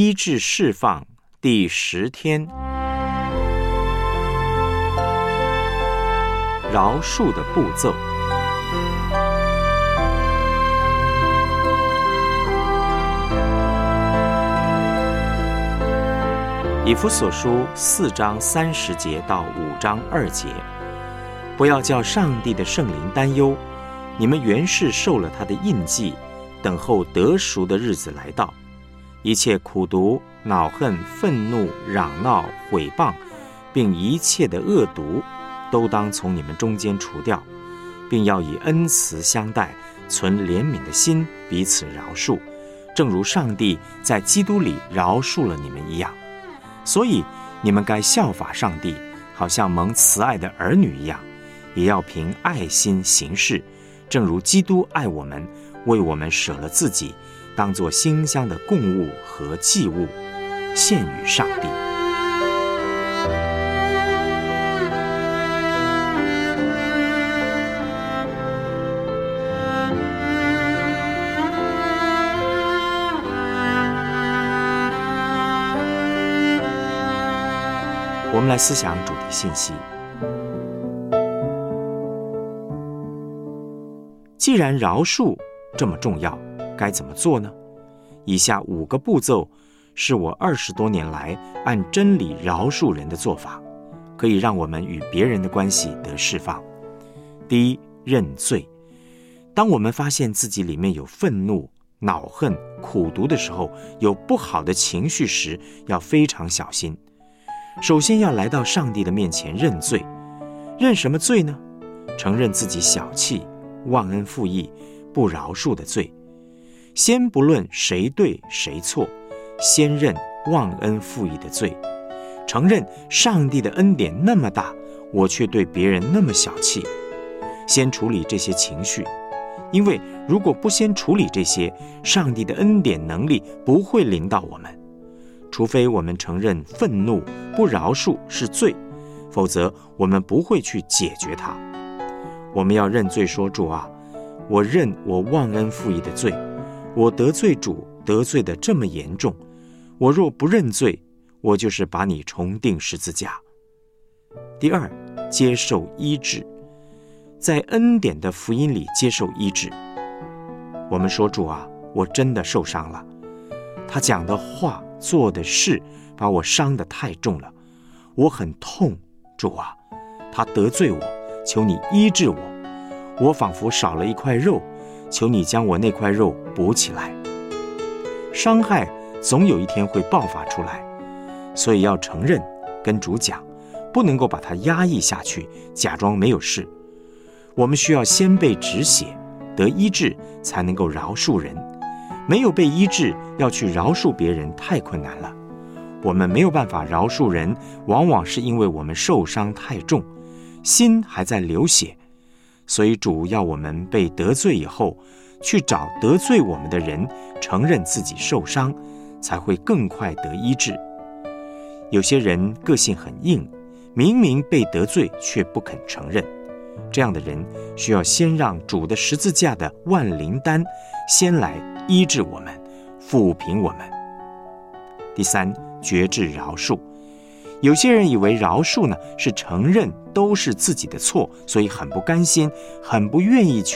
医治释放第十天，饶恕的步骤。以弗所书四章三十节到五章二节，不要叫上帝的圣灵担忧，你们原是受了他的印记，等候得赎的日子来到。一切苦毒、恼恨、愤怒、嚷闹、毁谤，并一切的恶毒，都当从你们中间除掉，并要以恩慈相待，存怜悯的心，彼此饶恕，正如上帝在基督里饶恕了你们一样。所以，你们该效法上帝，好像蒙慈爱的儿女一样，也要凭爱心行事，正如基督爱我们，为我们舍了自己，当作馨香的供物和祭物，献与上帝。我们来思想主题信息。既然饶恕这么重要，该怎么做呢？以下五个步骤是我二十多年来按真理饶恕人的做法，可以让我们与别人的关系得释放。第一，认罪。当我们发现自己里面有愤怒、恼恨、苦毒的时候，有不好的情绪时，要非常小心。首先要来到上帝的面前认罪，认什么罪呢？承认自己小气、忘恩负义、不饶恕的罪。先不论谁对谁错，先认忘恩负义的罪，承认上帝的恩典那么大，我却对别人那么小气。先处理这些情绪，因为如果不先处理这些，上帝的恩典能力不会临到我们。除非我们承认愤怒不饶恕是罪，否则我们不会去解决它。我们要认罪，说主啊，我认我忘恩负义的罪，我得罪主得罪的这么严重。我若不认罪，我就是把你重钉十字架。第二，接受医治，在恩典的福音里接受医治。我们说主啊，我真的受伤了。他讲的话。做的事把我伤得太重了，我很痛，主啊，他得罪我，求你医治我。我仿佛少了一块肉，求你将我那块肉补起来。伤害总有一天会爆发出来，所以要承认，跟主讲，不能够把它压抑下去，假装没有事。我们需要先被止血，得医治，才能够饶恕人。没有被医治，要去饶恕别人太困难了。我们没有办法饶恕人，往往是因为我们受伤太重，心还在流血。所以主要我们被得罪以后，去找得罪我们的人，承认自己受伤，才会更快得医治。有些人个性很硬，明明被得罪却不肯承认，这样的人需要先让主的十字架的万灵丹先来。医治我们，抚平我们。第三，觉志饶恕。有些人以为饶恕呢是承认都是自己的错，所以很不甘心，很不愿意去